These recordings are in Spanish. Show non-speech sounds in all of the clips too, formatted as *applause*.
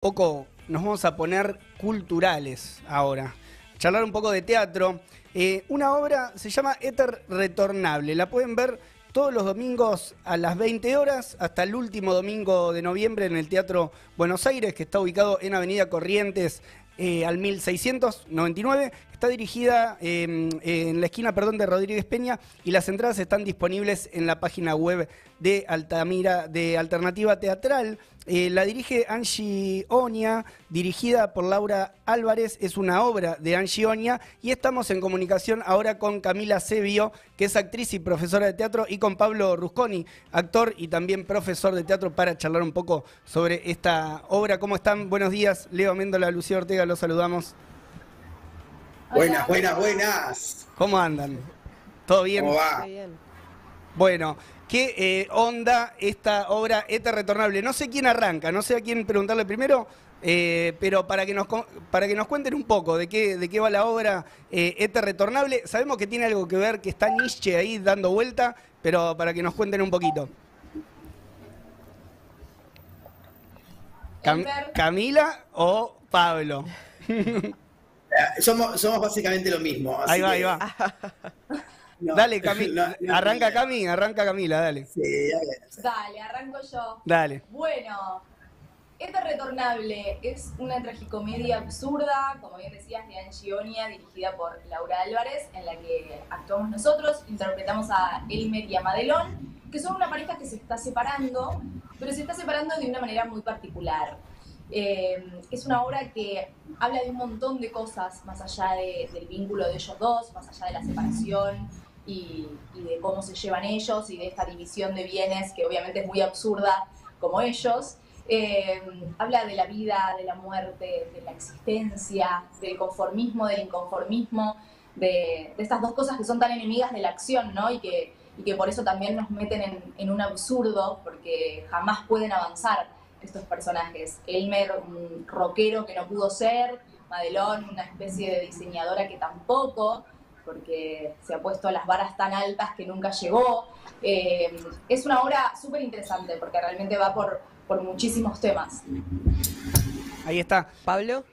poco, nos vamos a poner culturales ahora. Charlar un poco de teatro. Eh, una obra se llama Éter Retornable. La pueden ver todos los domingos a las 20 horas hasta el último domingo de noviembre en el Teatro Buenos Aires, que está ubicado en Avenida Corrientes eh, al 1699. Está dirigida em, en la esquina perdón, de Rodríguez Peña y las entradas están disponibles en la página web de Altamira de Alternativa Teatral. Eh, la dirige Angie Oña, dirigida por Laura Álvarez. Es una obra de Angie Oña y estamos en comunicación ahora con Camila Sebio, que es actriz y profesora de teatro, y con Pablo Rusconi, actor y también profesor de teatro, para charlar un poco sobre esta obra. ¿Cómo están? Buenos días. Leo Méndola, Lucía Ortega, los saludamos. Buenas, buenas, buenas. ¿Cómo andan? ¿Todo bien? ¿Cómo va? Bueno, ¿qué eh, onda esta obra ETA Retornable? No sé quién arranca, no sé a quién preguntarle primero, eh, pero para que, nos, para que nos cuenten un poco de qué, de qué va la obra eh, ETA Retornable. Sabemos que tiene algo que ver, que está Nietzsche ahí dando vuelta, pero para que nos cuenten un poquito. ¿Camila o Pablo? *laughs* Somos, somos básicamente lo mismo. ahí va, ahí va. *laughs* dale, Camila. arranca Cami, arranca Camila, dale. Sí, dale. Dale, arranco yo. Dale. Bueno, esta retornable es una tragicomedia absurda, como bien decías, de Angionia, dirigida por Laura Álvarez, en la que actuamos nosotros, interpretamos a Elmer y a Madelón, que son una pareja que se está separando, pero se está separando de una manera muy particular. Eh, es una obra que habla de un montón de cosas más allá del vínculo de ellos dos, más allá de la separación y, de cómo se llevan ellos y de esta división de bienes que obviamente es muy absurda como ellos. Eh, habla de la vida, de la muerte, de la existencia, del conformismo, del inconformismo, de, estas dos cosas que son tan enemigas de la acción, ¿no? Y que, y que por eso también nos meten en, en un absurdo, porque jamás pueden avanzar estos personajes. Elmer, un rockero que no pudo ser, Madelón, una especie de diseñadora que tampoco, porque se ha puesto a las varas tan altas que nunca llegó. Eh, es una obra súper interesante porque realmente va por, por muchísimos temas. Ahí está. Pablo.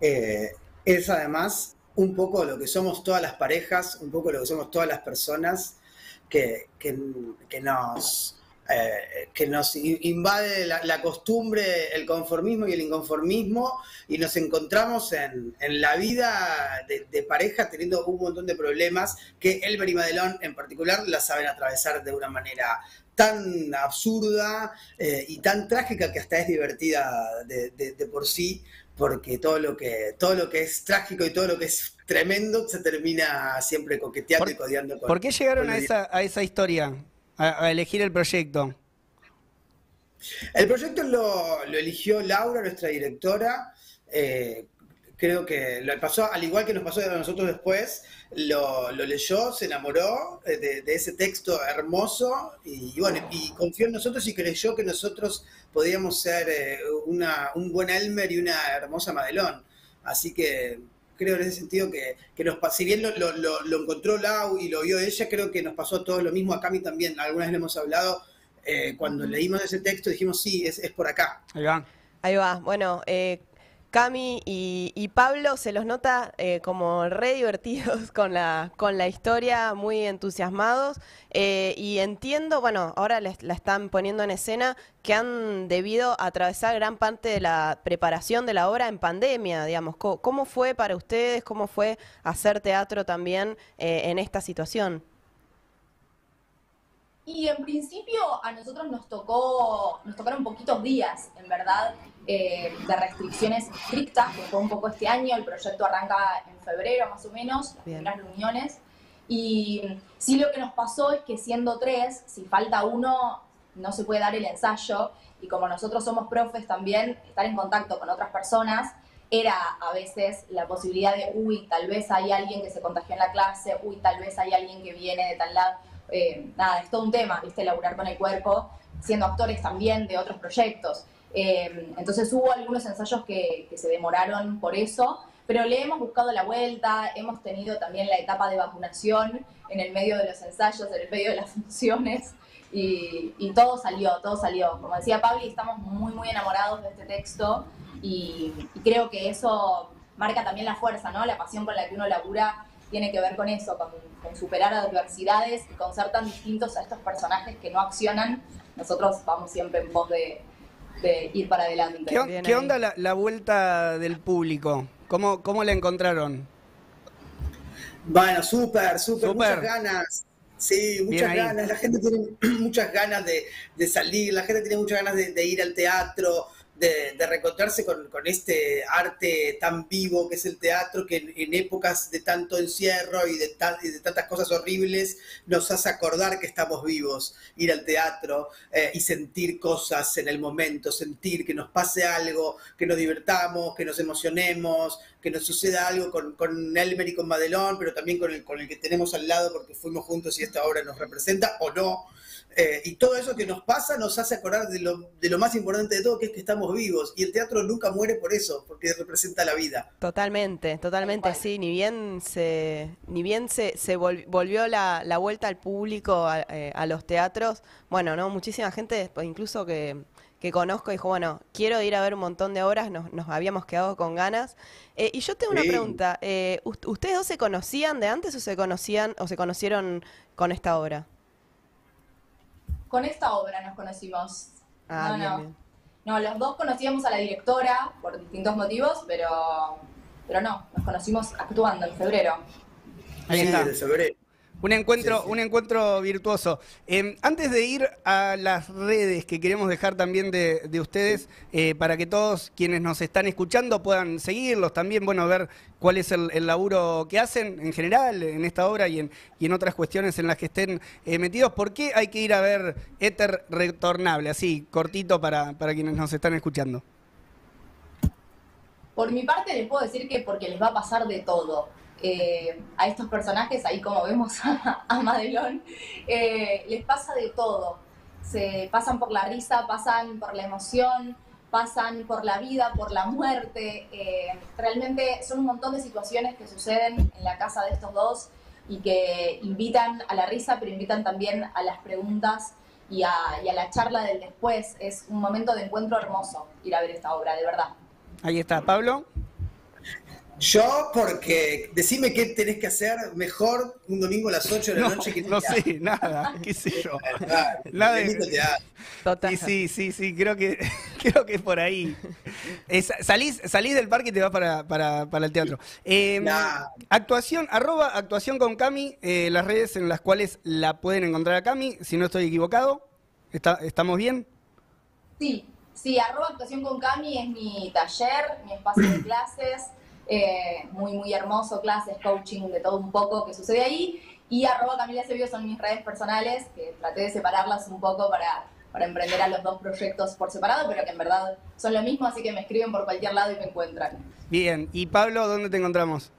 Eh, es además un poco lo que somos todas las parejas, un poco lo que somos todas las personas que, que nos eh, que nos invade la, costumbre, el conformismo y el inconformismo, y nos encontramos en, la vida de, pareja teniendo un montón de problemas que Elmer y Madelón en particular la saben atravesar de una manera tan absurda eh, y tan trágica que hasta es divertida de, por sí, porque todo lo que todo lo que es trágico y todo lo que es tremendo se termina siempre coqueteando y codeando con. ¿Por qué llegaron a esa, a esa historia? A, elegir el proyecto? El proyecto lo, eligió Laura, nuestra directora. Eh, creo que lo pasó, al igual que nos pasó a nosotros después, lo, leyó, se enamoró de, ese texto hermoso y, bueno, y confió en nosotros y creyó que nosotros podíamos ser eh, un buen Elmer y una hermosa Madelón. Así que creo en ese sentido que, nos, si bien lo, lo, encontró Lau y lo vio ella, creo que nos pasó todo lo mismo. A Cami también, alguna vez le hemos hablado, eh, cuando leímos ese texto dijimos, sí, es, es por acá. Ahí va. Ahí va. Bueno, eh, Cami y, Pablo se los nota eh, como re divertidos *laughs* con la, con la historia, muy entusiasmados. Eh, y entiendo, bueno, ahora la están poniendo en escena, que han debido atravesar gran parte de la preparación de la obra en pandemia, digamos. ¿Cómo, fue para ustedes? ¿Cómo fue hacer teatro también eh, en esta situación? Y en principio a nosotros nos tocó, nos tocaron poquitos días, en verdad, eh, de restricciones estrictas, que fue un poco este año, el proyecto arranca en febrero más o menos, las primeras reuniones. Y sí lo que nos pasó es que siendo tres, si falta uno, no se puede dar el ensayo. Y como nosotros somos profes también, estar en contacto con otras personas era a veces la posibilidad de, uy, tal vez hay alguien que se contagió en la clase, uy, tal vez hay alguien que viene de tal lado. Eh, nada, es todo un tema, ¿viste? Laburar con el cuerpo, siendo actores también de otros proyectos. Eh, entonces hubo algunos ensayos que, se demoraron por eso, pero le hemos buscado la vuelta, hemos tenido también la etapa de vacunación en el medio de los ensayos, en el medio de las *laughs* funciones. Y, y todo salió, todo salió. Como decía Pablo, estamos muy, muy enamorados de este texto y, y creo que eso marca también la fuerza, ¿no? La pasión con la que uno labura tiene que ver con eso, con, con superar adversidades y con ser tan distintos a estos personajes que no accionan. Nosotros vamos siempre en pos de, de ir para adelante. ¿Qué, on- onda la, la vuelta del público? ¿Cómo, cómo la encontraron? Bueno, súper, súper, muchas ganas. Sí, muchas ganas. La gente tiene *clears throat* muchas ganas de, de salir, la gente tiene muchas ganas de, de ir al teatro, de, de reencontrarse con, con este arte tan vivo que es el teatro, que en, en épocas de tanto encierro y de, ta- y de tantas cosas horribles nos hace acordar que estamos vivos, ir al teatro eh, y sentir cosas en el momento, sentir que nos pase algo, que nos divertamos, que nos emocionemos, que nos suceda algo con, con Elmer y con Madelón, pero también con el, con el que tenemos al lado porque fuimos juntos y esta obra nos representa o no. Eh, y todo eso que nos pasa nos hace acordar de lo, de lo más importante de todo, que es que estamos vivos. Y el teatro nunca muere por eso, porque representa la vida. Totalmente, totalmente, Tal cual. sí. Ni bien se, ni bien se, se vol- volvió la, la vuelta al público, a, eh, a los teatros. Bueno, no, muchísima gente, incluso que, que conozco, dijo, bueno, quiero ir a ver un montón de obras, nos, nos habíamos quedado con ganas. Eh, y yo tengo una Sí. pregunta, eh, ¿ust- ¿ustedes dos se conocían de antes o se conocían o se conocieron con esta obra? Con esta obra nos conocimos. Ah, no, bien, no. bien. No, los dos conocíamos a la directora por distintos motivos, pero, pero no, nos conocimos actuando en febrero. Ahí Sí, está. de febrero. Un encuentro, Sí, sí. un encuentro virtuoso. Eh, antes de ir a las redes que queremos dejar también de, de ustedes, eh, para que todos quienes nos están escuchando puedan seguirlos, también, bueno, ver cuál es el, el laburo que hacen en general en esta obra y en, y en otras cuestiones en las que estén eh, metidos. ¿Por qué hay que ir a ver Éter Retornable? Así, cortito para, para quienes nos están escuchando. Por mi parte les puedo decir que porque les va a pasar de todo. Eh, a estos personajes, ahí como vemos a, a Madelón, eh, les pasa de todo. Se pasan por la risa, pasan por la emoción, pasan por la vida, por la muerte. Eh, realmente son un montón de situaciones que suceden en la casa de estos dos y que invitan a la risa, pero invitan también a las preguntas y a, y a la charla del después. Es un momento de encuentro hermoso ir a ver esta obra, de verdad. Ahí está, Pablo. Yo, porque decime qué tenés que hacer mejor un domingo a las 8 de la *laughs* No, noche que no sé, nada, qué sé yo. *laughs* Nada de-. Total. Sí, sí, sí, sí, creo que, *laughs* creo que es por ahí. Es- salís, salís del parque y te vas para, para, para el teatro. Eh, Nah. Actuación, arroba actuación con Cami, eh, las redes en las cuales la pueden encontrar a Cami, si no estoy equivocado. Está- ¿Estamos bien? Sí, sí, arroba actuación con Cami es mi taller, mi espacio de *clears throat* clases, eh, muy, muy hermoso, clases, coaching, de todo un poco que sucede ahí. Y arroba Camila Sevio son mis redes personales, que traté de separarlas un poco para, para emprender a los dos proyectos por separado, pero que en verdad son lo mismo, así que me escriben por cualquier lado y me encuentran. Bien. ¿Y Pablo, dónde te encontramos?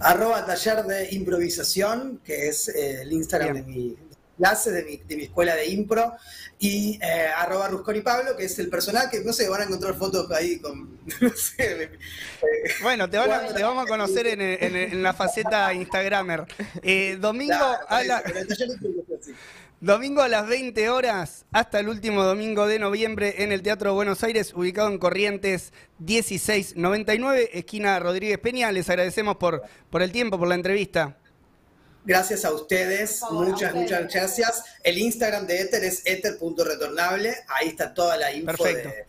Arroba taller de improvisación, que es eh, el Instagram Bien. de mi clase, de mi, de mi escuela de impro, y eh, arroba Rusconi Pablo, que es el personal que, no sé, van a encontrar fotos ahí con, *laughs* no sé, eh, Bueno, te, van a- te vamos a conocer en, en- en la faceta Instagramer. Eh, domingo, claro, a la-. Domingo a las 20 horas, hasta el último domingo de noviembre en el Teatro Buenos Aires, ubicado en Corrientes 1699, esquina Rodríguez Peña. Les agradecemos por, por el tiempo, por la entrevista. Gracias a ustedes, a muchas, ustedes. muchas gracias. El Instagram de Ether es ether.retornable, ahí está toda la info Perfecto. de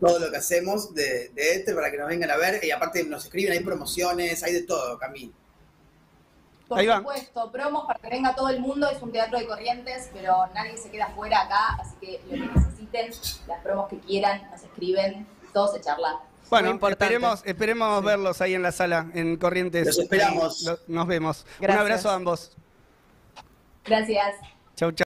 todo lo que hacemos de, de Ether para que nos vengan a ver, y aparte nos escriben, hay promociones, hay de todo, Camil. Por Ahí supuesto, promos para que venga todo el mundo, es un teatro de corrientes, pero nadie se queda fuera acá, así que lo que necesiten, las promos que quieran, nos escriben, todos se charla. Bueno, esperemos, verlos ahí en la sala, en Corrientes. Los esperamos. Nos vemos. Gracias. Un abrazo a ambos. Gracias. Chau, chau.